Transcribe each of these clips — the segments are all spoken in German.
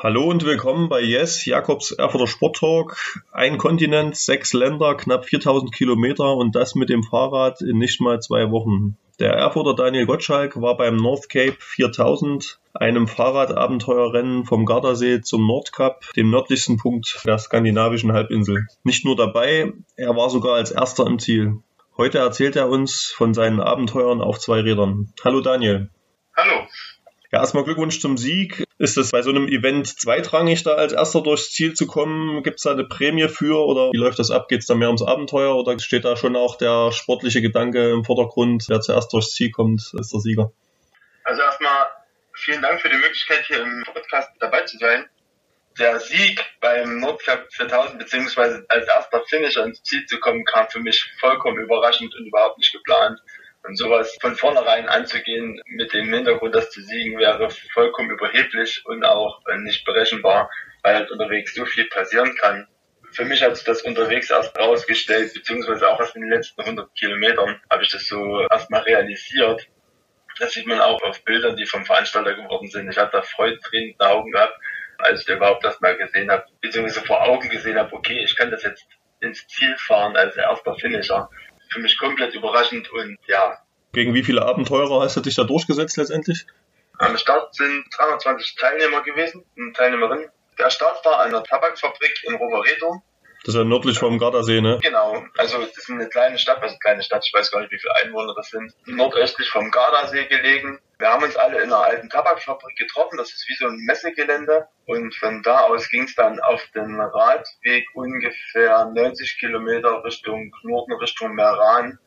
Hallo und willkommen bei Yes, Jakobs Erfurter Sporttalk. Ein Kontinent, sechs Länder, knapp 4000 Kilometer und das mit dem Fahrrad in nicht mal zwei Wochen. Der Erfurter Daniel Gottschalk war beim North Cape 4000, einem Fahrradabenteuerrennen vom Gardasee zum Nordkap, dem nördlichsten Punkt der skandinavischen Halbinsel. Nicht nur dabei, er war sogar als erster im Ziel. Heute erzählt er uns von seinen Abenteuern auf zwei Rädern. Hallo Daniel. Hallo. Ja, erstmal Glückwunsch zum Sieg. Ist es bei so einem Event zweitrangig, da als erster durchs Ziel zu kommen? Gibt es da eine Prämie für oder wie läuft das ab? Geht es da mehr ums Abenteuer oder steht da schon auch der sportliche Gedanke im Vordergrund? Wer zuerst durchs Ziel kommt, ist der Sieger. Also erstmal vielen Dank für die Möglichkeit, hier im Podcast dabei zu sein. Der Sieg beim Nordcup 2000 beziehungsweise als erster Finisher ins Ziel zu kommen, kam für mich vollkommen überraschend und überhaupt nicht geplant. Und sowas von vornherein anzugehen mit dem Hintergrund, das zu siegen, wäre vollkommen überheblich und auch nicht berechenbar, weil halt unterwegs so viel passieren kann. Für mich hat sich das unterwegs erst rausgestellt, beziehungsweise auch erst in den letzten 100 Kilometern habe ich das so erstmal realisiert. Das sieht man auch auf Bildern, die vom Veranstalter geworden sind. Ich habe da den Augen gehabt, als ich überhaupt das mal gesehen habe, beziehungsweise vor Augen gesehen habe, okay, ich kann das jetzt ins Ziel fahren als erster Finisher für mich komplett überraschend und ja. Gegen wie viele Abenteurer hast du dich da durchgesetzt letztendlich? Am Start sind 320 Teilnehmer gewesen und Teilnehmerinnen. Der Start war an der Tabakfabrik in Rovereto. Das ist ja nördlich vom Gardasee, ne? Genau. Also das ist eine kleine Stadt, also eine kleine Stadt, ich weiß gar nicht, wie viele Einwohner das sind. Nordöstlich vom Gardasee gelegen. Wir haben uns alle in einer alten Tabakfabrik getroffen. Das ist wie so ein Messegelände. Und von da aus ging es dann auf den Radweg ungefähr 90 Kilometer Richtung Norden, Richtung Meran.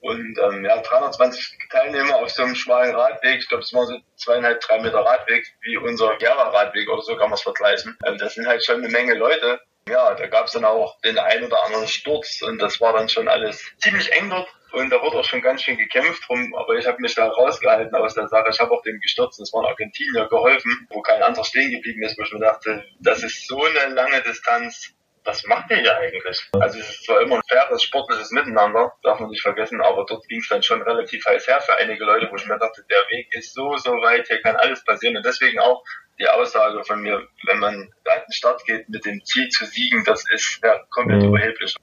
Und ähm, ja, 320 Teilnehmer auf so einem schmalen Radweg. Ich glaube, es war so zweieinhalb, drei Meter Radweg, wie unser Gera-Radweg oder so kann man es vergleichen. Ähm, das sind halt schon eine Menge Leute. Ja, da gab es dann auch den einen oder anderen Sturz und das war dann schon alles ziemlich eng dort. Und da wurde auch schon ganz schön gekämpft drum, aber ich habe mich da rausgehalten aus der Sache. Ich habe auch dem gestürzt, das war in Argentinier geholfen, wo kein anderer stehen geblieben ist, wo ich mir dachte, das ist so eine lange Distanz, was macht ihr hier eigentlich? Also es ist zwar immer ein faires, sportliches Miteinander, darf man nicht vergessen, aber dort ging es dann schon relativ heiß her für einige Leute, wo ich mir dachte, der Weg ist so, so weit, hier kann alles passieren. Und deswegen auch die Aussage von mir, wenn man an den Start geht mit dem Ziel zu siegen, das ist ja komplett mhm. überheblich.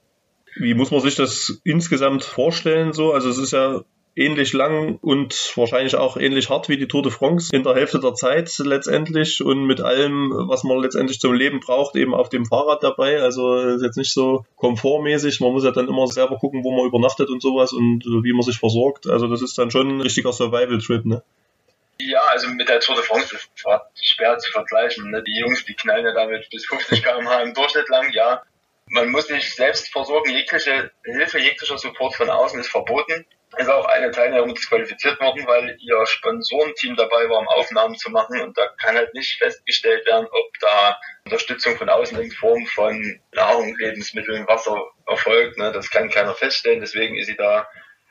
Wie muss man sich das insgesamt vorstellen so? Also es ist ja ähnlich lang und wahrscheinlich auch ähnlich hart wie die Tour de France in der Hälfte der Zeit letztendlich und mit allem, was man letztendlich zum Leben braucht, eben auf dem Fahrrad dabei. Also ist jetzt nicht so komfortmäßig. Man muss ja dann immer selber gucken, wo man übernachtet und sowas und wie man sich versorgt. Also das ist dann schon ein richtiger Survival-Trip, ne? Ja, also mit der Tour de France ist es schwer zu vergleichen. Ne? Die Jungs, die knallen ja damit bis 50 km/h im Durchschnitt lang, ja. Man muss sich selbst versorgen. Jegliche Hilfe, jeglicher Support von außen ist verboten. Ist auch eine Teilnehmerin disqualifiziert worden, weil ihr Sponsorenteam dabei war, um Aufnahmen zu machen. Und da kann halt nicht festgestellt werden, ob da Unterstützung von außen in Form von Nahrung, Lebensmitteln, Wasser erfolgt. Ne? Das kann keiner feststellen. Deswegen ist sie da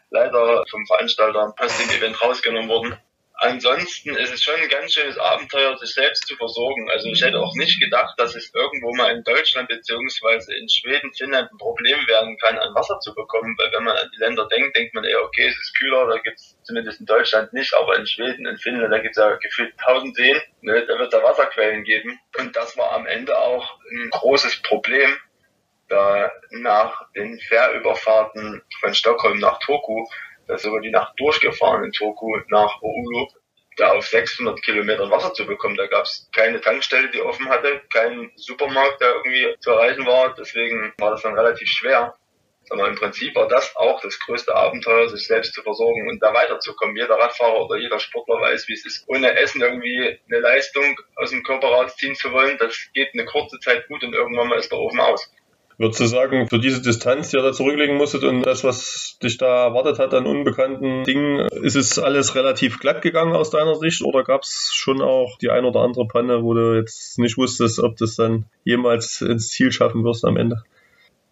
leider vom Veranstalter aus dem Event rausgenommen worden. Ansonsten ist es schon ein ganz schönes Abenteuer, sich selbst zu versorgen. Also ich hätte auch nicht gedacht, dass es irgendwo mal in Deutschland beziehungsweise in Schweden, Finnland ein Problem werden kann, an Wasser zu bekommen. Weil wenn man an die Länder denkt, denkt man eher, okay, es ist kühler, da gibt es zumindest in Deutschland nicht, aber in Schweden, in Finnland, da gibt es ja gefühlt tausend Seen, ne, da wird es Wasserquellen geben. Und das war am Ende auch ein großes Problem, da nach den Fährüberfahrten von Stockholm nach Turku da sogar die Nacht durchgefahren in Turku nach Oulu, da auf 600 Kilometern Wasser zu bekommen. Da gab es keine Tankstelle, die offen hatte, keinen Supermarkt, der irgendwie zu erreichen war. Deswegen war das dann relativ schwer. Aber im Prinzip war das auch das größte Abenteuer, sich selbst zu versorgen und da weiterzukommen. Jeder Radfahrer oder jeder Sportler weiß, wie es ist, ohne Essen irgendwie eine Leistung aus dem Körper rausziehen zu wollen. Das geht eine kurze Zeit gut und irgendwann mal ist der Ofen aus. Würdest du sagen, für diese Distanz, die ihr da zurücklegen musstet und das, was dich da erwartet hat an unbekannten Dingen, ist es alles relativ glatt gegangen aus deiner Sicht oder gab es schon auch die ein oder andere Panne, wo du jetzt nicht wusstest, ob du es dann jemals ins Ziel schaffen wirst am Ende?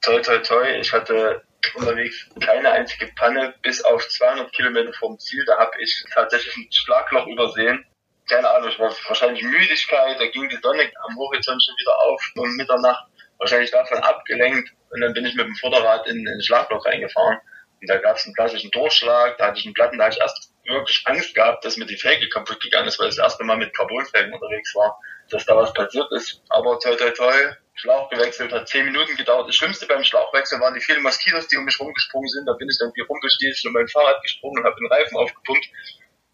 Toi, toi, toi. Ich hatte unterwegs. Keine einzige Panne, bis auf 200 Kilometer vom Ziel. Da habe ich tatsächlich ein Schlagloch übersehen. Keine Ahnung, ich war wahrscheinlich Müdigkeit, da ging die Sonne am Horizont schon wieder auf um Mitternacht. Wahrscheinlich davon abgelenkt und dann bin ich mit dem Vorderrad in, in ein Schlagloch reingefahren. Und da gab es einen klassischen Durchschlag, da hatte ich einen Platten, da hatte ich erst wirklich Angst gehabt, dass mir die Felge kaputt gegangen ist, weil ich das erste Mal mit Carbonfelgen unterwegs war, dass da was passiert ist. Aber toi toi toi, Schlauch gewechselt, hat zehn Minuten gedauert. Das Schlimmste beim Schlauchwechsel waren die vielen Moskitos, die um mich rumgesprungen sind. Da bin ich dann wie rumgestiefelt und mein Fahrrad gesprungen und habe den Reifen aufgepumpt.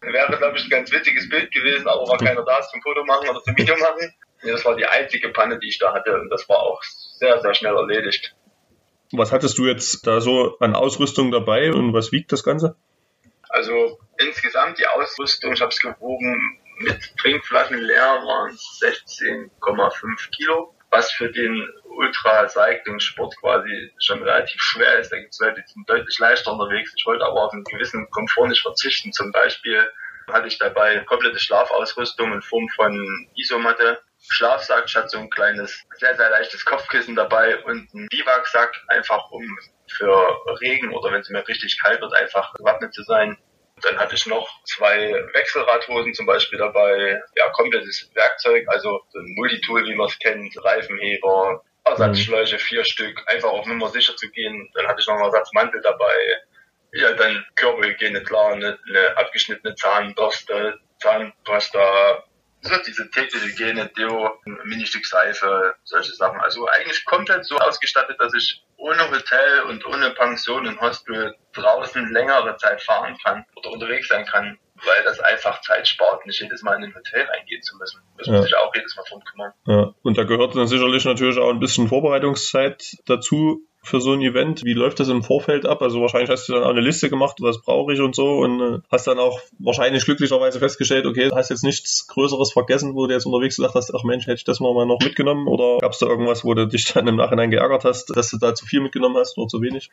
Wäre, glaube ich, ein ganz witziges Bild gewesen, aber war keiner da zum Foto machen oder zum Video machen. Das war die einzige Panne, die ich da hatte und das war auch sehr, sehr schnell erledigt. Was hattest du jetzt da so an Ausrüstung dabei und was wiegt das Ganze? Also insgesamt die Ausrüstung, ich habe es gewogen, mit Trinkflaschen leer waren 16,5 Kilo, was für den Ultra-Cycling-Sport quasi schon relativ schwer ist. Da gibt es Leute, die sind deutlich leichter unterwegs. Ich wollte aber auf einen gewissen Komfort nicht verzichten. Zum Beispiel hatte ich dabei komplette Schlafausrüstung in Form von Isomatte, Schlafsack, ich hatte so ein kleines, sehr, sehr leichtes Kopfkissen dabei und einen Biwaksack, einfach um für Regen oder wenn es mir richtig kalt wird, einfach gewappnet zu sein. Dann hatte ich noch zwei Wechselradhosen zum Beispiel dabei, ja, komplettes Werkzeug, also so ein Multitool, wie man es kennt, Reifenheber, Ersatzschläuche, vier Stück, einfach auf Nummer sicher zu gehen. Dann hatte ich noch einen Ersatzmantel dabei. Ja, dann Körperhygiene, klar, eine, eine abgeschnittene Zahnbürste, Zahnpasta, diese tägliche Hygiene, Deo, Ministück Seife, solche Sachen. Also eigentlich komplett so ausgestattet, dass ich ohne Hotel und ohne Pension und Hostel draußen längere Zeit fahren kann oder unterwegs sein kann, weil das einfach Zeit spart, nicht jedes Mal in ein Hotel reingehen zu müssen. Das muss ich auch jedes Mal drum kümmern. Ja. Und da gehört dann sicherlich natürlich auch ein bisschen Vorbereitungszeit dazu für so ein Event? Wie läuft das im Vorfeld ab? Also wahrscheinlich hast du dann auch eine Liste gemacht, was brauche ich und so und äh, hast dann auch wahrscheinlich glücklicherweise festgestellt, okay, hast jetzt nichts Größeres vergessen, wo du jetzt unterwegs gesagt hast, ach Mensch, hätte ich das mal noch mitgenommen oder gab es da irgendwas, wo du dich dann im Nachhinein geärgert hast, dass du da zu viel mitgenommen hast oder zu wenig?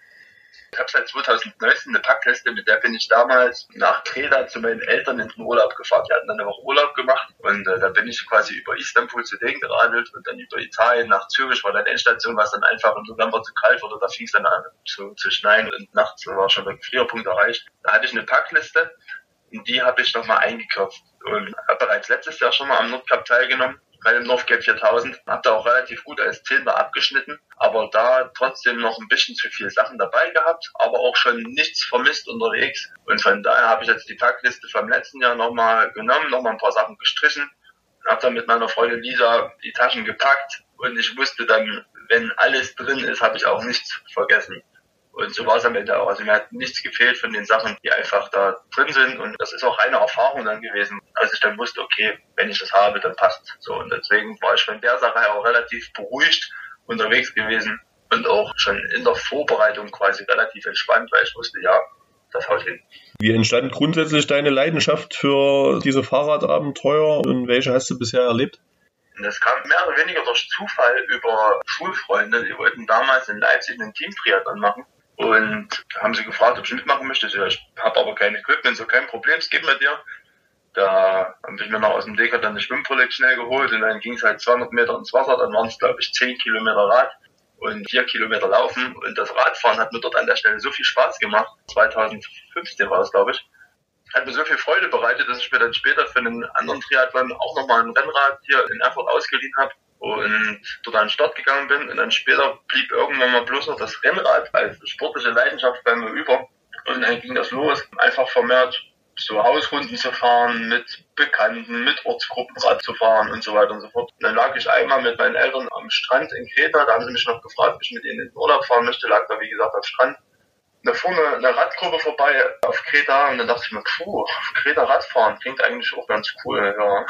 Ich habe seit 2019 eine Packliste, mit der bin ich damals nach Kreta zu meinen Eltern in den Urlaub gefahren. Die hatten dann eine Woche Urlaub gemacht und äh, da bin ich quasi über Istanbul zu denen geradelt und dann über Italien nach Zürich war dann Endstation, was dann einfach im November zu kalt wurde. Da fing es dann an zu, zu schneien und nachts war schon der Gefrierpunkt erreicht. Da hatte ich eine Packliste und die habe ich nochmal eingekürzt und habe bereits letztes Jahr schon mal am Nordcup teilgenommen bei dem Northcap 4000. Hab da auch relativ gut als Zehnter abgeschnitten, aber da trotzdem noch ein bisschen zu viele Sachen dabei gehabt, aber auch schon nichts vermisst unterwegs. Und von daher habe ich jetzt die Packliste vom letzten Jahr nochmal genommen, nochmal ein paar Sachen gestrichen, habe dann mit meiner Freundin Lisa die Taschen gepackt und ich wusste dann, wenn alles drin ist, habe ich auch nichts vergessen. Und so war es am Ende auch. Also mir hat nichts gefehlt von den Sachen, die einfach da drin sind. Und das ist auch reine Erfahrung dann gewesen, als ich dann wusste, okay, wenn ich das habe, dann passt. So. Und deswegen war ich von der Sache auch relativ beruhigt unterwegs gewesen und auch schon in der Vorbereitung quasi relativ entspannt, weil ich wusste, ja, das haut hin. Wie entstand grundsätzlich deine Leidenschaft für diese Fahrradabenteuer und welche hast du bisher erlebt? Das kam mehr oder weniger durch Zufall über Schulfreunde, die wollten damals in Leipzig einen Team-Triathlon machen und haben sie gefragt, ob ich mitmachen möchte. Ich, ich habe aber kein Equipment, so kein Problem, es geht mit dir. Da haben ich mir noch aus dem Decker dann eine Schwimmprojekt schnell geholt und dann ging es halt 200 Meter ins Wasser, dann waren es glaube ich 10 Kilometer Rad und 4 Kilometer Laufen und das Radfahren hat mir dort an der Stelle so viel Spaß gemacht. 2015 war das glaube ich. Hat mir so viel Freude bereitet, dass ich mir dann später für einen anderen Triathlon auch nochmal ein Rennrad hier in Erfurt ausgeliehen habe und dort an den Start gegangen bin. Und dann später blieb irgendwann mal bloß noch das Rennrad als sportliche Leidenschaft bei mir über. Und dann ging das los, einfach vermehrt so Hausrunden zu fahren, mit Bekannten, mit Ortsgruppenrad zu fahren und so weiter und so fort. Und dann lag ich einmal mit meinen Eltern am Strand in Kreta, da haben sie mich noch gefragt, ob ich mit ihnen in den Urlaub fahren möchte, lag da wie gesagt am Strand. Da fuhr eine, eine Radgruppe vorbei auf Kreta und dann dachte ich mir, puh, auf Kreta Radfahren klingt eigentlich auch ganz cool, ja.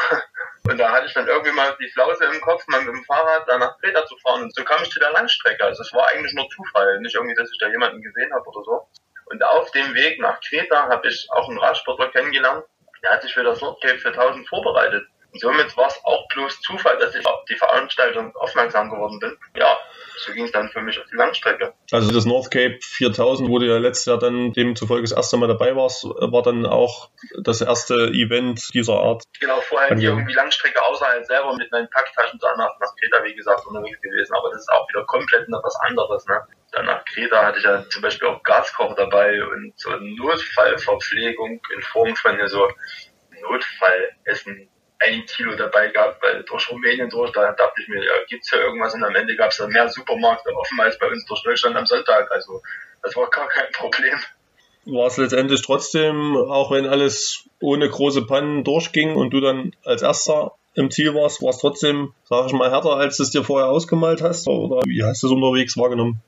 Und da hatte ich dann irgendwie mal die Flause im Kopf, mal mit dem Fahrrad da nach Kreta zu fahren. Und so kam ich zu der Langstrecke. Also es war eigentlich nur Zufall, nicht irgendwie, dass ich da jemanden gesehen habe oder so. Und auf dem Weg nach Kreta habe ich auch einen Radsportler kennengelernt. Der hat sich für das Nordcape 4000 vorbereitet. Und somit war es auch bloß Zufall, dass ich auf die Veranstaltung aufmerksam geworden bin. Ja, so ging es dann für mich auf die Langstrecke. Also das North Cape 4000, wo du ja letztes Jahr dann demzufolge das erste Mal dabei warst, war dann auch das erste Event dieser Art. Genau, vorher nie irgendwie Langstrecke außerhalb selber mit meinen Packtaschen danach nach Kreta, wie gesagt, unterwegs gewesen. Aber das ist auch wieder komplett noch was anderes. Ne? Dann nach Kreta hatte ich ja zum Beispiel auch Gaskocher dabei und so Notfallverpflegung in Form von so Notfallessen ein Kilo dabei gehabt, weil durch Rumänien durch, da dachte ich mir, ja, gibt's ja irgendwas und am Ende gab's da mehr Supermärkte offen als bei uns durch Deutschland am Sonntag. Also das war gar kein Problem. War es letztendlich trotzdem, auch wenn alles ohne große Pannen durchging und du dann als erster im Ziel warst, war es trotzdem, sag ich mal, härter, als du es dir vorher ausgemalt hast? Oder wie hast du es unterwegs wahrgenommen?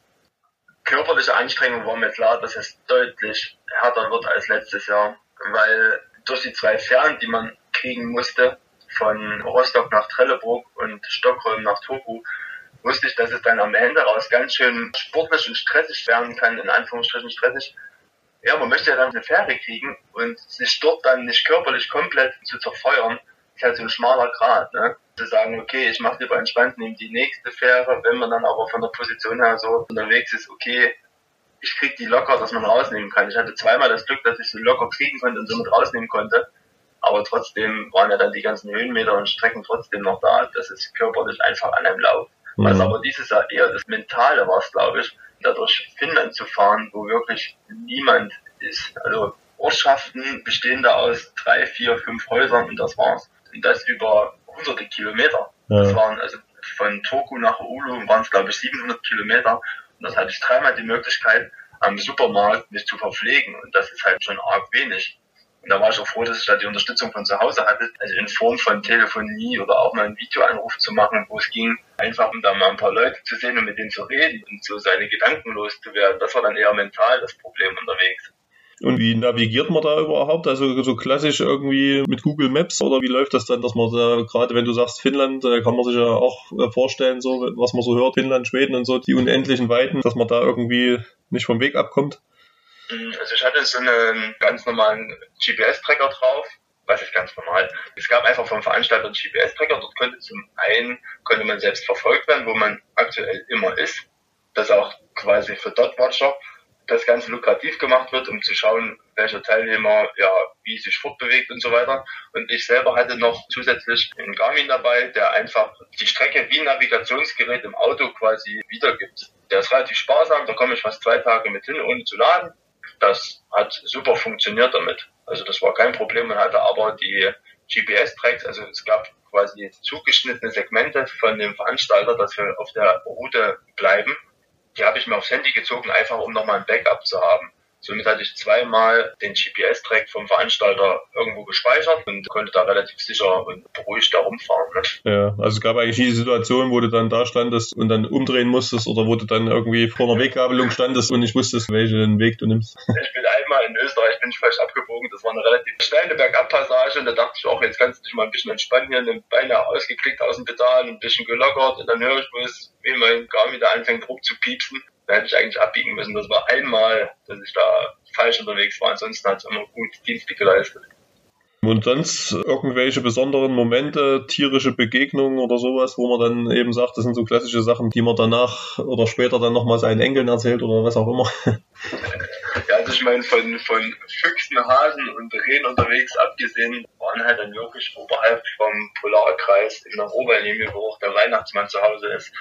Körperliche Anstrengung war mir klar, dass es deutlich härter wird als letztes Jahr, weil durch die zwei Fähren, die man kriegen musste, von Rostock nach Trelleborg und Stockholm nach Turku, wusste ich, dass es dann am Ende raus ganz schön sportlich und stressig werden kann, in Anführungsstrichen stressig. Ja, man möchte ja dann eine Fähre kriegen und sich dort dann nicht körperlich komplett zu zerfeuern, ist halt so ein schmaler Grad, ne? Zu sagen, okay, ich mache lieber entspannt, nehme die nächste Fähre, wenn man dann aber von der Position her so unterwegs ist, okay, ich krieg die locker, dass man rausnehmen kann. Ich hatte zweimal das Glück, dass ich sie locker kriegen konnte und somit rausnehmen konnte aber trotzdem waren ja dann die ganzen Höhenmeter und Strecken trotzdem noch da. Das ist körperlich einfach an einem Lauf. Mhm. Was aber dieses Jahr eher das Mentale war, glaube ich, da durch Finnland zu fahren, wo wirklich niemand ist. Also Ortschaften bestehen da aus drei, vier, fünf Häusern und das war's. Und das über hunderte Kilometer. Ja. Das waren also von Turku nach Oulu waren es glaube ich 700 Kilometer und das hatte ich dreimal die Möglichkeit am Supermarkt mich zu verpflegen und das ist halt schon arg wenig. Und da war ich auch froh, dass ich da die Unterstützung von zu Hause hatte, also in Form von Telefonie oder auch mal einen Videoanruf zu machen, wo es ging, einfach um da mal ein paar Leute zu sehen und mit denen zu reden und so seine Gedanken loszuwerden. Das war dann eher mental das Problem unterwegs. Und wie navigiert man da überhaupt? Also so klassisch irgendwie mit Google Maps oder wie läuft das dann, dass man da, gerade wenn du sagst Finnland, kann man sich ja auch äh, vorstellen, so was man so hört, Finnland, Schweden und so, die unendlichen Weiten, dass man da irgendwie nicht vom Weg abkommt? Also ich hatte so einen ganz normalen GPS-Tracker drauf. Was ist ganz normal? Es gab einfach vom Veranstalter einen GPS-Tracker. Dort konnte zum einen, konnte man selbst verfolgt werden, wo man aktuell immer ist. Das auch quasi für Dot-Watcher das Ganze lukrativ gemacht wird, um zu schauen, welcher Teilnehmer ja wie sich fortbewegt und so weiter. Und ich selber hatte noch zusätzlich einen Garmin dabei, der einfach die Strecke wie ein Navigationsgerät im Auto quasi wiedergibt. Der ist relativ sparsam, da komme ich fast zwei Tage mit hin, ohne zu laden das hat super funktioniert damit. Also das war kein Problem. Man hatte aber die GPS-Tracks, also es gab quasi zugeschnittene Segmente von dem Veranstalter, dass wir auf der Route bleiben. Die habe ich mir aufs Handy gezogen, einfach um nochmal ein Backup zu haben. Somit hatte ich zweimal den GPS-Track vom Veranstalter irgendwo gespeichert und konnte da relativ sicher und beruhigt da rumfahren. Ne? Ja, also es gab eigentlich die Situation, wo du dann da standest und dann umdrehen musstest oder wo du dann irgendwie vor einer Weggabelung standest und nicht wusstest, welchen Weg du nimmst. Ich bin einmal in Österreich, bin ich falsch abgebogen. Das war eine relativ steile Bergabpassage und da dachte ich auch, jetzt kannst du dich mal ein bisschen entspannen hier, den Beine ausgeklickt aus dem Pedal, ein bisschen gelockert und dann höre ich bloß, wie mein Garmin da anfängt rumzupiepsen da hätte ich eigentlich abbiegen müssen. Das war einmal, dass ich da falsch unterwegs war. Ansonsten hat es immer gut Dienste geleistet. Und sonst irgendwelche besonderen Momente, tierische Begegnungen oder sowas, wo man dann eben sagt, das sind so klassische Sachen, die man danach oder später dann nochmal seinen Enkeln erzählt oder was auch immer. Ja, also ich meine, von, von Füchsen, Hasen und Rehen unterwegs abgesehen, waren halt dann wirklich oberhalb vom Polarkreis in der Oberlinie, wo auch der Weihnachtsmann zu Hause ist,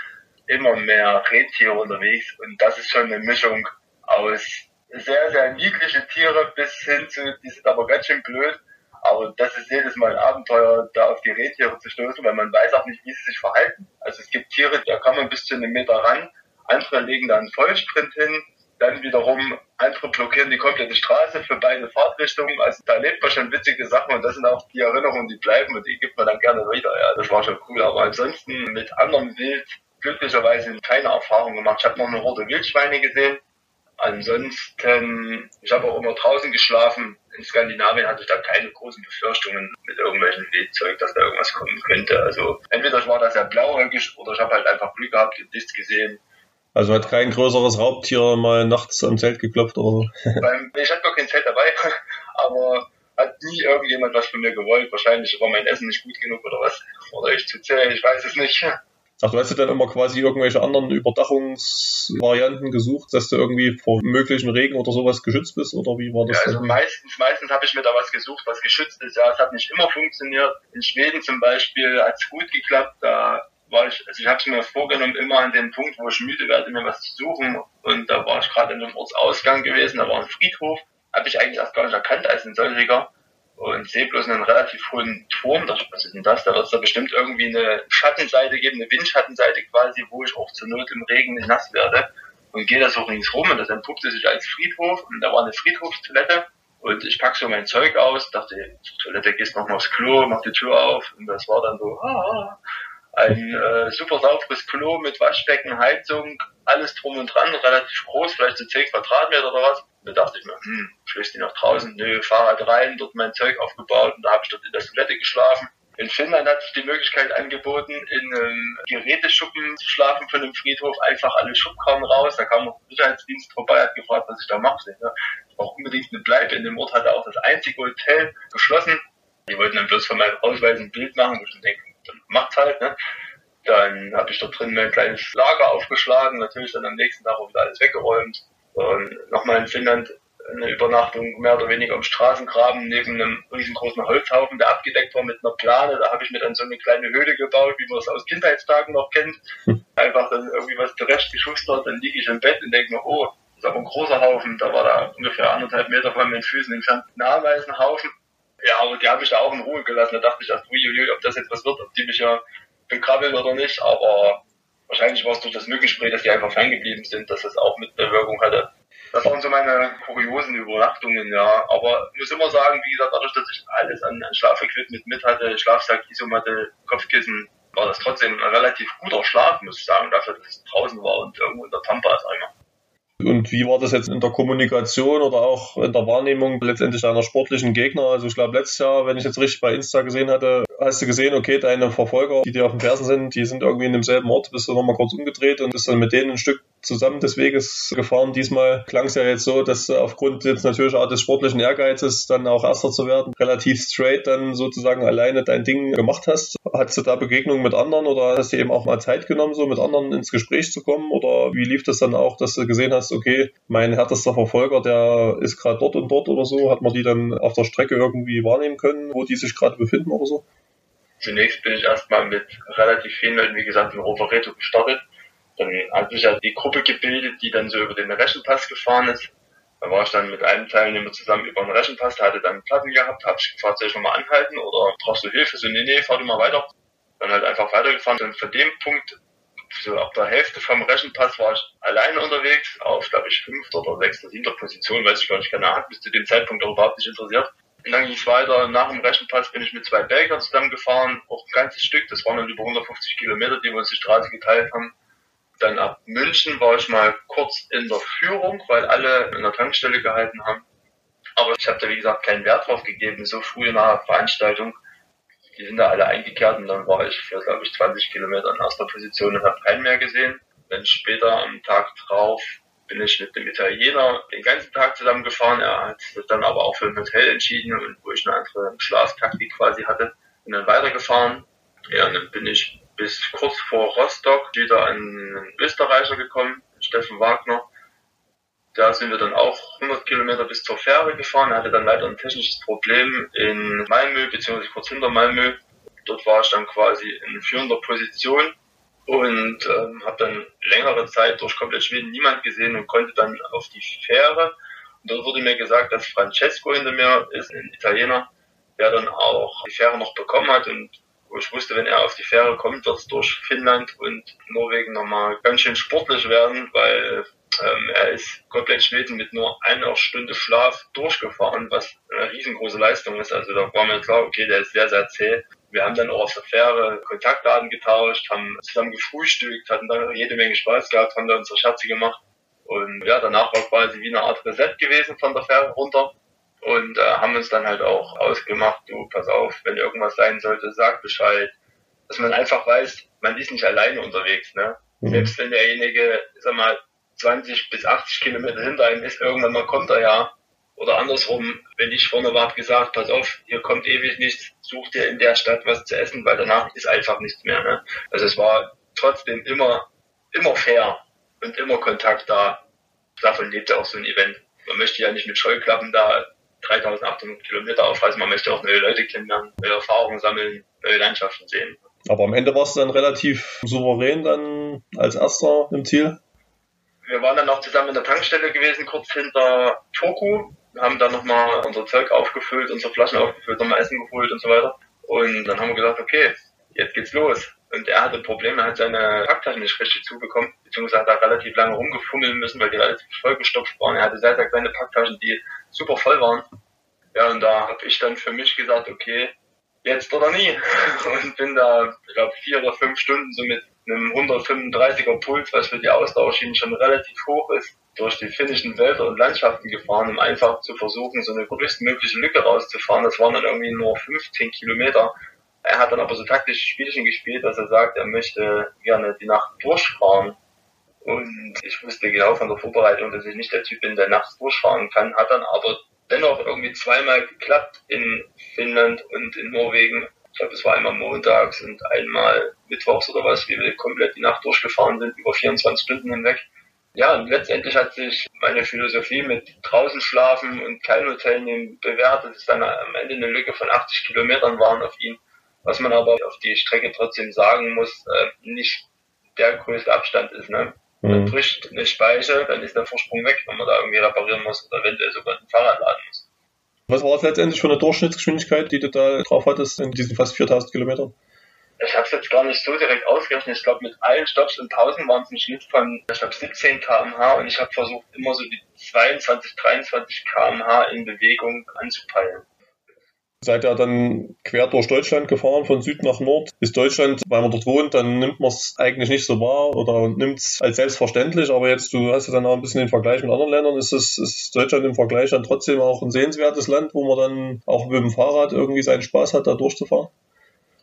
immer mehr Rentiere unterwegs und das ist schon eine Mischung aus sehr, sehr niedliche Tiere bis hin zu, die sind aber ganz schön blöd. Aber das ist jedes Mal ein Abenteuer, da auf die Rentiere zu stoßen, weil man weiß auch nicht, wie sie sich verhalten. Also es gibt Tiere, da kann man bis zu einem Meter ran, andere legen da einen Vollsprint hin, dann wiederum andere blockieren die komplette Straße für beide Fahrtrichtungen. Also da erlebt man schon witzige Sachen und das sind auch die Erinnerungen, die bleiben und die gibt man dann gerne wieder. Ja, das war schon cool. Aber ansonsten mit anderem Wild glücklicherweise keine Erfahrung gemacht. Ich habe noch eine rote Wildschweine gesehen. Ansonsten, ich habe auch immer draußen geschlafen. In Skandinavien hatte ich da keine großen Befürchtungen mit irgendwelchen Wildzeug, dass da irgendwas kommen könnte. Also entweder war das ja blauäugig oder ich habe halt einfach Glück gehabt und nichts gesehen. Also hat kein größeres Raubtier mal nachts am Zelt geklopft oder ich hatte gar kein Zelt dabei, aber hat nie irgendjemand was von mir gewollt. Wahrscheinlich war mein Essen nicht gut genug oder was. Oder ich zu zäh, ich weiß es nicht. Ach, du hast dir dann immer quasi irgendwelche anderen Überdachungsvarianten gesucht, dass du irgendwie vor möglichen Regen oder sowas geschützt bist? Oder wie war das? Ja, also meistens, meistens habe ich mir da was gesucht, was geschützt ist. Ja, es hat nicht immer funktioniert. In Schweden zum Beispiel hat es gut geklappt. Da war ich, also ich habe es mir vorgenommen, immer an dem Punkt, wo ich müde werde, mir was zu suchen. Und da war ich gerade in einem Ortsausgang gewesen, da war ein Friedhof. Habe ich eigentlich erst gar nicht erkannt als ein solcher und sehe bloß einen relativ hohen Turm. Was ist denn das? Da wird es da bestimmt irgendwie eine Schattenseite geben, eine Windschattenseite quasi, wo ich auch zur Not im Regen nass werde. Und gehe da so ringsrum und das entpuppte sich als Friedhof und da war eine Friedhofstoilette. Und ich pack so mein Zeug aus, dachte, Toilette gehst noch mal aufs Klo, mach die Tür auf und das war dann so, ah, ein äh, super sauberes Klo mit Waschbecken, Heizung, alles drum und dran, relativ groß, vielleicht so 10 Quadratmeter oder was. Da dachte ich mir, hm, schließt die nach draußen? Nö, Fahrrad rein, dort mein Zeug aufgebaut und da habe ich dort in der Toilette geschlafen. In Finnland hat sich die Möglichkeit angeboten, in einem Geräteschuppen zu schlafen von dem Friedhof, einfach alle Schubkarren raus. Da kam noch ein Sicherheitsdienst vorbei, hat gefragt, was ich da mache. Ich brauche unbedingt eine Bleibe. In dem Ort hatte auch das einzige Hotel geschlossen. Die wollten dann bloß von meinem Ausweis ein Bild machen, wo ich dann denke, dann macht's halt, ne? Dann habe ich dort drin mein kleines Lager aufgeschlagen, natürlich dann am nächsten Tag auch wieder alles weggeräumt. Und nochmal in Finnland eine Übernachtung mehr oder weniger im Straßengraben neben einem riesengroßen Holzhaufen, der abgedeckt war mit einer Plane. Da habe ich mir dann so eine kleine Höhle gebaut, wie man es aus Kindheitstagen noch kennt. Einfach dann irgendwie was zurechtgeschustert, dann liege ich im Bett und denke mir, oh, das ist aber ein großer Haufen. Da war da ungefähr anderthalb Meter von meinen Füßen entfernt ein Ameisenhaufen. Ja, aber die habe ich da auch in Ruhe gelassen. Da dachte ich erst, uiuiui, ob das jetzt was wird, ob die mich ja bekrabbeln oder nicht. Aber wahrscheinlich war es durch das Mückenspray, dass die einfach fein geblieben sind, dass das auch mit eine Wirkung hatte. Das waren so meine kuriosen Übernachtungen, ja. Aber ich muss immer sagen, wie gesagt, dadurch, dass ich alles an, an Schlafequipment mit hatte, Schlafsack, Isomatte, Kopfkissen, war das trotzdem ein relativ guter Schlaf, muss ich sagen, dafür, dass es draußen war und irgendwo in der Pampa ist einmal. Und wie war das jetzt in der Kommunikation oder auch in der Wahrnehmung letztendlich deiner sportlichen Gegner? Also ich glaube, letztes Jahr, wenn ich jetzt richtig bei Insta gesehen hatte, hast du gesehen, okay, deine Verfolger, die dir auf den Fersen sind, die sind irgendwie in demselben Ort, bist du nochmal kurz umgedreht und bist dann mit denen ein Stück zusammen des Weges gefahren. Diesmal klang es ja jetzt so, dass aufgrund jetzt natürlich auch des sportlichen Ehrgeizes dann auch Erster zu werden, relativ straight dann sozusagen alleine dein Ding gemacht hast. Hattest du da Begegnungen mit anderen oder hast du eben auch mal Zeit genommen, so mit anderen ins Gespräch zu kommen? Oder wie lief das dann auch, dass du gesehen hast, okay, mein härtester Verfolger, der ist gerade dort und dort oder so? Hat man die dann auf der Strecke irgendwie wahrnehmen können, wo die sich gerade befinden oder so? Zunächst bin ich erstmal mit relativ vielen Leuten, wie gesagt, in Rovereto gestartet dann hat sich ja die Gruppe gebildet, die dann so über den Rechenpass gefahren ist. Da war ich dann mit einem Teilnehmer zusammen über den Rechenpass, der hatte dann Platten gehabt, habe ich gefragt, soll ich nochmal anhalten oder brauchst du Hilfe? So, nee, nee, fahr du mal weiter. Dann halt einfach weitergefahren. Und von dem Punkt, so ab der Hälfte vom Rechenpass war ich alleine unterwegs, auf, glaube ich, fünfter oder sechster, siebter Position, weiß ich gar nicht, keine Ahnung, bis zu dem Zeitpunkt auch überhaupt nicht interessiert. Und dann ging es weiter. Nach dem Rechenpass bin ich mit zwei Belgiern zusammengefahren, auch ein ganzes Stück. Das waren dann über 150 Kilometer, die wir uns die Straße geteilt haben. Dann ab München war ich mal kurz in der Führung, weil alle in der Tankstelle gehalten haben. Aber ich habe da, wie gesagt, keinen Wert drauf gegeben, so früh der Veranstaltung. Die sind da alle eingekehrt und dann war ich für, glaube ich, 20 Kilometer in erster Position und habe keinen mehr gesehen. Dann später am Tag drauf bin ich mit dem Italiener den ganzen Tag zusammengefahren. Er hat sich dann aber auch für ein Hotel entschieden und wo ich eine andere Schlaftaktik quasi hatte. Und dann weitergefahren. Ja, und dann bin ich bis kurz vor Rostock wieder ein Österreicher gekommen, Steffen Wagner. Da sind wir dann auch 100 Kilometer bis zur Fähre gefahren. Er hatte dann leider ein technisches Problem in Malmö, beziehungsweise kurz hinter Malmö. Dort war ich dann quasi in führender Position und ähm, habe dann längere Zeit durch komplett Schweden niemand gesehen und konnte dann auf die Fähre. Und dort wurde mir gesagt, dass Francesco hinter mir ist, ein Italiener, der dann auch die Fähre noch bekommen hat und wo ich wusste, wenn er auf die Fähre kommt, wird es durch Finnland und Norwegen nochmal ganz schön sportlich werden, weil ähm, er ist komplett Schweden mit nur einer Stunde Schlaf durchgefahren, was eine riesengroße Leistung ist. Also da war mir klar, okay, der ist sehr, sehr zäh. Wir haben dann auch auf der Fähre Kontaktdaten getauscht, haben zusammen gefrühstückt, hatten da jede Menge Spaß gehabt, haben da unsere Scherze gemacht. Und ja, danach war quasi wie eine Art Reset gewesen von der Fähre runter und äh, haben uns dann halt auch ausgemacht, du, pass auf, wenn irgendwas sein sollte, sag Bescheid. Dass man einfach weiß, man ist nicht alleine unterwegs, ne? Mhm. Selbst wenn derjenige, sag mal, 20 bis 80 Kilometer hinter einem ist, irgendwann mal kommt er ja. Oder andersrum, wenn ich vorne war, gesagt, pass auf, hier kommt ewig nichts, such dir in der Stadt was zu essen, weil danach ist einfach nichts mehr. Ne? Also es war trotzdem immer, immer fair und immer Kontakt da. Davon lebte auch so ein Event. Man möchte ja nicht mit Scheuklappen da 3800 Kilometer aufreisen, man möchte auch neue Leute kennenlernen, neue Erfahrungen sammeln, neue Landschaften sehen. Aber am Ende warst du dann relativ souverän dann als erster im Ziel? Wir waren dann auch zusammen in der Tankstelle gewesen, kurz hinter Turku, haben dann nochmal unser Zeug aufgefüllt, unsere Flaschen aufgefüllt, nochmal Essen geholt und so weiter. Und dann haben wir gesagt, okay, jetzt geht's los. Und er hatte Probleme, er hat seine Packtaschen nicht richtig zubekommen, beziehungsweise hat er relativ lange rumgefummeln müssen, weil die relativ vollgestopft waren. Er hatte sehr, sehr kleine Packtaschen, die super voll waren. Ja, und da habe ich dann für mich gesagt, okay, jetzt oder nie. Und bin da, ich glaube, vier oder fünf Stunden so mit einem 135er Puls, was für die Ausdauerschienen schon relativ hoch ist, durch die finnischen Wälder und Landschaften gefahren, um einfach zu versuchen, so eine größtmögliche Lücke rauszufahren. Das waren dann irgendwie nur 15 Kilometer. Er hat dann aber so taktische Spielchen gespielt, dass er sagt, er möchte gerne die Nacht durchfahren. Und ich wusste genau von der Vorbereitung, dass ich nicht der Typ bin, der nachts durchfahren kann, hat dann aber dennoch irgendwie zweimal geklappt in Finnland und in Norwegen. Ich glaube, es war einmal montags und einmal mittwochs oder was, wie wir komplett die Nacht durchgefahren sind, über 24 Stunden hinweg. Ja, und letztendlich hat sich meine Philosophie mit draußen schlafen und kein Hotel nehmen bewährt, dass es dann am Ende eine Lücke von 80 Kilometern waren auf ihn. Was man aber auf die Strecke trotzdem sagen muss, äh, nicht der größte Abstand ist. Ne? Man bricht eine Speiche, dann ist der Vorsprung weg, wenn man da irgendwie reparieren muss oder eventuell sogar ein Fahrrad laden muss. Was war es letztendlich für eine Durchschnittsgeschwindigkeit, die du da drauf hattest in diesen fast 4000 Kilometern? Ich habe es jetzt gar nicht so direkt ausgerechnet. Ich glaube, mit allen Stops und Pausen waren es ein Schnitt von, ich glaube, 17 km/h und ich habe versucht, immer so die 22, 23 km/h in Bewegung anzupeilen. Seid ihr dann quer durch Deutschland gefahren, von Süd nach Nord? Ist Deutschland, weil man dort wohnt, dann nimmt man es eigentlich nicht so wahr oder nimmt es als selbstverständlich. Aber jetzt, du hast ja dann auch ein bisschen den Vergleich mit anderen Ländern. Ist, es, ist Deutschland im Vergleich dann trotzdem auch ein sehenswertes Land, wo man dann auch mit dem Fahrrad irgendwie seinen Spaß hat, da durchzufahren?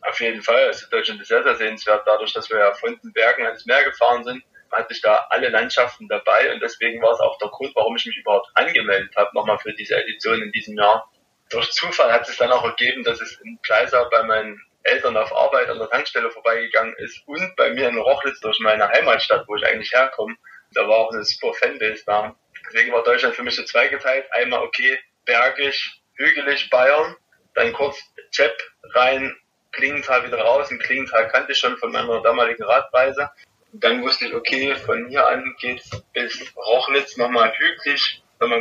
Auf jeden Fall. Also Deutschland ist sehr, sehr sehenswert. Dadurch, dass wir ja von den Bergen ans Meer gefahren sind, hatte ich da alle Landschaften dabei. Und deswegen war es auch der Grund, warum ich mich überhaupt angemeldet habe, nochmal für diese Edition in diesem Jahr durch Zufall hat es dann auch ergeben, dass es in Pleisa bei meinen Eltern auf Arbeit an der Tankstelle vorbeigegangen ist und bei mir in Rochlitz durch meine Heimatstadt, wo ich eigentlich herkomme. Da war auch eine super Fanbase da. Deswegen war Deutschland für mich so zweigeteilt. Einmal, okay, bergig, hügelig Bayern, dann kurz Zepp rein, Klingenthal wieder raus. Und Klingenthal kannte ich schon von meiner damaligen Radreise. Dann wusste ich, okay, von hier an geht's bis Rochlitz nochmal hügelig, über,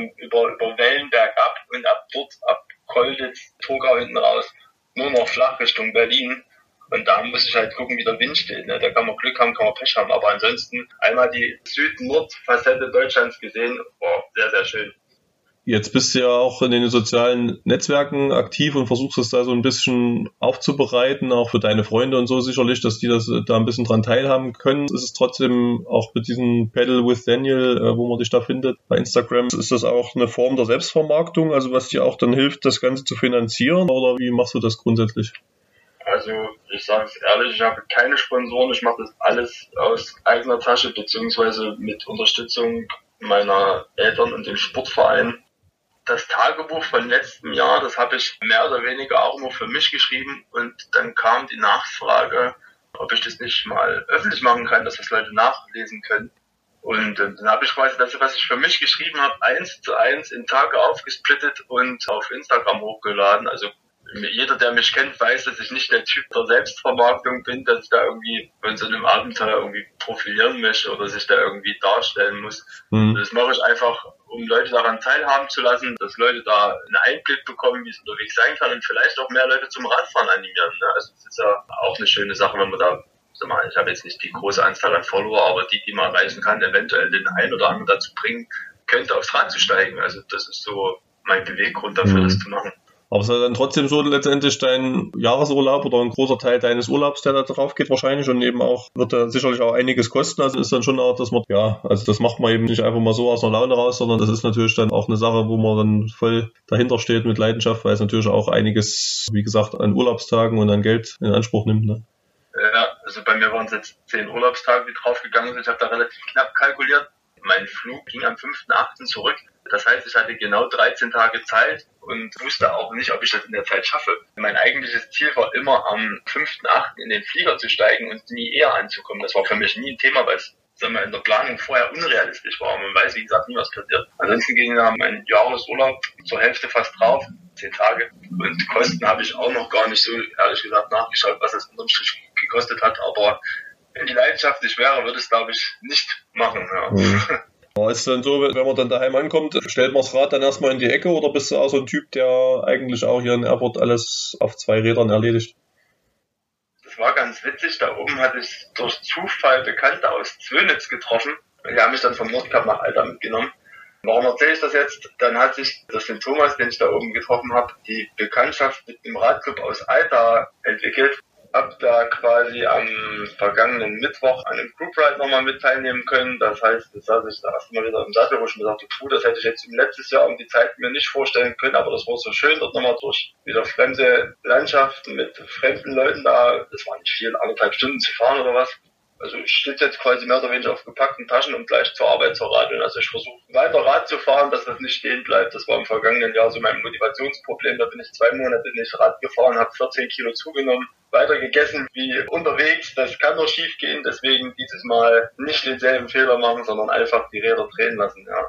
über Wellen bergab und ab dort, ab Kolditz, Togau hinten raus, nur noch flach Richtung Berlin. Und da muss ich halt gucken, wie der Wind steht. Ne? Da kann man Glück haben, kann man Pech haben. Aber ansonsten einmal die Süd-Nord-Facette Deutschlands gesehen. Boah, sehr, sehr schön. Jetzt bist du ja auch in den sozialen Netzwerken aktiv und versuchst es da so ein bisschen aufzubereiten, auch für deine Freunde und so sicherlich, dass die das da ein bisschen dran teilhaben können. Ist es trotzdem auch mit diesem Pedal with Daniel, äh, wo man dich da findet, bei Instagram, ist das auch eine Form der Selbstvermarktung, also was dir auch dann hilft, das Ganze zu finanzieren oder wie machst du das grundsätzlich? Also ich sage es ehrlich, ich habe keine Sponsoren, ich mache das alles aus eigener Tasche beziehungsweise mit Unterstützung meiner Eltern und dem Sportverein das Tagebuch von letztem Jahr, das habe ich mehr oder weniger auch nur für mich geschrieben und dann kam die Nachfrage, ob ich das nicht mal öffentlich machen kann, dass das Leute nachlesen können. Und äh, dann habe ich quasi das, was ich für mich geschrieben habe, eins zu eins in Tage aufgesplittet und auf Instagram hochgeladen. Also jeder, der mich kennt, weiß, dass ich nicht der Typ der Selbstvermarktung bin, dass ich da irgendwie von so einem Abenteuer irgendwie profilieren möchte oder sich da irgendwie darstellen muss. Mhm. Das mache ich einfach, um Leute daran teilhaben zu lassen, dass Leute da einen Einblick bekommen, wie es unterwegs sein kann und vielleicht auch mehr Leute zum Radfahren animieren. Ne? Also das ist ja auch eine schöne Sache, wenn man da ich habe jetzt nicht die große Anzahl an Follower, aber die, die man erreichen kann, eventuell den einen oder anderen dazu bringen, könnte aufs Rad zu steigen. Also das ist so mein Beweggrund dafür, mhm. das zu machen. Aber es ist dann trotzdem so letztendlich dein Jahresurlaub oder ein großer Teil deines Urlaubs, der da drauf geht wahrscheinlich und eben auch, wird da sicherlich auch einiges kosten. Also ist dann schon auch, dass man, ja, also das macht man eben nicht einfach mal so aus einer Laune raus, sondern das ist natürlich dann auch eine Sache, wo man dann voll dahinter steht mit Leidenschaft, weil es natürlich auch einiges, wie gesagt, an Urlaubstagen und an Geld in Anspruch nimmt. Ne? Ja, also bei mir waren es jetzt zehn Urlaubstage, die draufgegangen sind. Ich habe da relativ knapp kalkuliert Mein Flug ging am 5.8. zurück. Das heißt, ich hatte genau 13 Tage Zeit und wusste auch nicht, ob ich das in der Zeit schaffe. Mein eigentliches Ziel war immer am 5.8. in den Flieger zu steigen und nie eher anzukommen. Das war für mich nie ein Thema, weil es sagen wir, in der Planung vorher unrealistisch war. Man weiß, wie gesagt, nie, was passiert. Ansonsten ging da mein Jahresurlaub zur Hälfte fast drauf, zehn Tage. Und Kosten habe ich auch noch gar nicht so, ehrlich gesagt, nachgeschaut, was es unterm Strich gekostet hat. Aber wenn die Leidenschaft nicht wäre, würde es, glaube ich, nicht machen. Ja. Mhm. Ist es dann so, wenn man dann daheim ankommt, stellt man das Rad dann erstmal in die Ecke oder bist du auch so ein Typ, der eigentlich auch hier in Erfurt alles auf zwei Rädern erledigt? Das war ganz witzig. Da oben hatte ich durch Zufall Bekannte aus Zwönitz getroffen. Die haben mich dann vom Nordkap nach Alter mitgenommen. Warum erzähle ich das jetzt? Dann hat sich durch den Thomas, den ich da oben getroffen habe, die Bekanntschaft mit dem Radclub aus Alta entwickelt hab da quasi am vergangenen Mittwoch an einem Group Ride nochmal mit teilnehmen können. Das heißt, jetzt saß ich da erstmal wieder im Sattel, wo ich mir dachte, puh, das hätte ich jetzt im letztes Jahr um die Zeit mir nicht vorstellen können, aber das war so schön, dort nochmal durch wieder fremde Landschaften mit fremden Leuten da, das war nicht viel, anderthalb Stunden zu fahren oder was. Also ich sitze jetzt quasi mehr oder weniger auf gepackten Taschen, um gleich zur Arbeit zu radeln. Also ich versuche weiter Rad zu fahren, dass das nicht stehen bleibt. Das war im vergangenen Jahr so mein Motivationsproblem. Da bin ich zwei Monate nicht Rad gefahren, habe 14 Kilo zugenommen, weiter gegessen wie unterwegs. Das kann doch schief gehen. Deswegen dieses Mal nicht denselben Fehler machen, sondern einfach die Räder drehen lassen. Ja.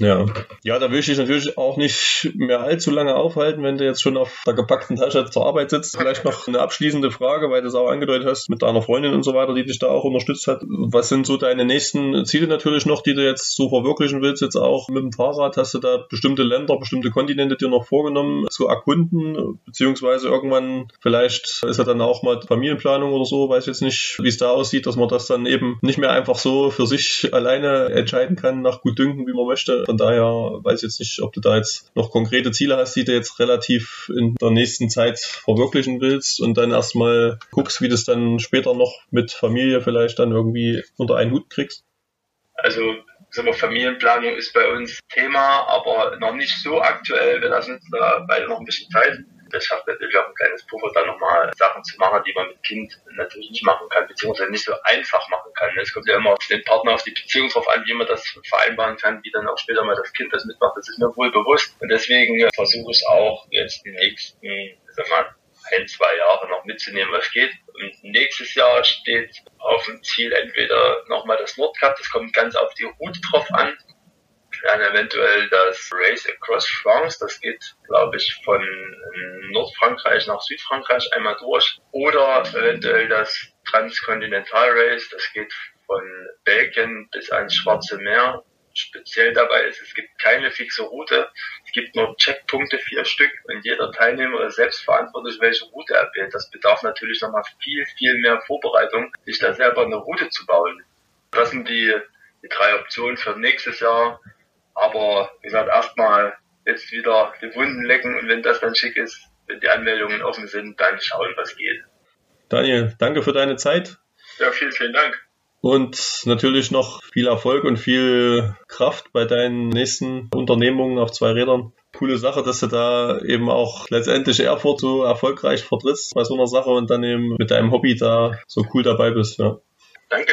Ja. ja, da will ich dich natürlich auch nicht mehr allzu lange aufhalten, wenn du jetzt schon auf der gepackten Tasche zur Arbeit sitzt. Vielleicht noch eine abschließende Frage, weil du es auch angedeutet hast mit deiner Freundin und so weiter, die dich da auch unterstützt hat. Was sind so deine nächsten Ziele natürlich noch, die du jetzt so verwirklichen willst, jetzt auch mit dem Fahrrad? Hast du da bestimmte Länder, bestimmte Kontinente dir noch vorgenommen zu erkunden? Beziehungsweise irgendwann, vielleicht ist ja dann auch mal Familienplanung oder so, weiß jetzt nicht, wie es da aussieht, dass man das dann eben nicht mehr einfach so für sich alleine entscheiden kann, nach Gutdünken, wie man möchte, von daher weiß ich jetzt nicht, ob du da jetzt noch konkrete Ziele hast, die du jetzt relativ in der nächsten Zeit verwirklichen willst und dann erstmal guckst, wie du es dann später noch mit Familie vielleicht dann irgendwie unter einen Hut kriegst. Also wir, Familienplanung ist bei uns Thema, aber noch nicht so aktuell. Wir lassen uns da beide noch ein bisschen Zeit das schafft natürlich auch ein kleines Puffer, dann nochmal Sachen zu machen, die man mit Kind natürlich nicht machen kann, beziehungsweise nicht so einfach machen kann. Es kommt ja immer auf den Partner, auf die Beziehung drauf an, wie man das vereinbaren kann, wie dann auch später mal das Kind das mitmacht. Das ist mir wohl bewusst. Und deswegen versuche ich auch jetzt die nächsten, sag mal, ein, zwei Jahre noch mitzunehmen, was geht. Und nächstes Jahr steht auf dem Ziel entweder nochmal das Nordcup, das kommt ganz auf die Route drauf an, dann eventuell das Race Across France, das geht, glaube ich, von Nordfrankreich nach Südfrankreich einmal durch. Oder eventuell das Transcontinental Race, das geht von Belgien bis ans Schwarze Meer. Speziell dabei ist, es gibt keine fixe Route. Es gibt nur Checkpunkte, vier Stück, und jeder Teilnehmer ist selbst verantwortlich, welche Route er wählt. Das bedarf natürlich nochmal viel, viel mehr Vorbereitung, sich da selber eine Route zu bauen. Das sind die, die drei Optionen für nächstes Jahr. Aber wie gesagt, erstmal jetzt wieder die Wunden lecken und wenn das dann schick ist, wenn die Anmeldungen offen sind, dann schauen, was geht. Daniel, danke für deine Zeit. Ja, vielen, vielen Dank. Und natürlich noch viel Erfolg und viel Kraft bei deinen nächsten Unternehmungen auf zwei Rädern. Coole Sache, dass du da eben auch letztendlich Erfurt so erfolgreich vertrittst bei so einer Sache und dann eben mit deinem Hobby da so cool dabei bist. Ja. Danke.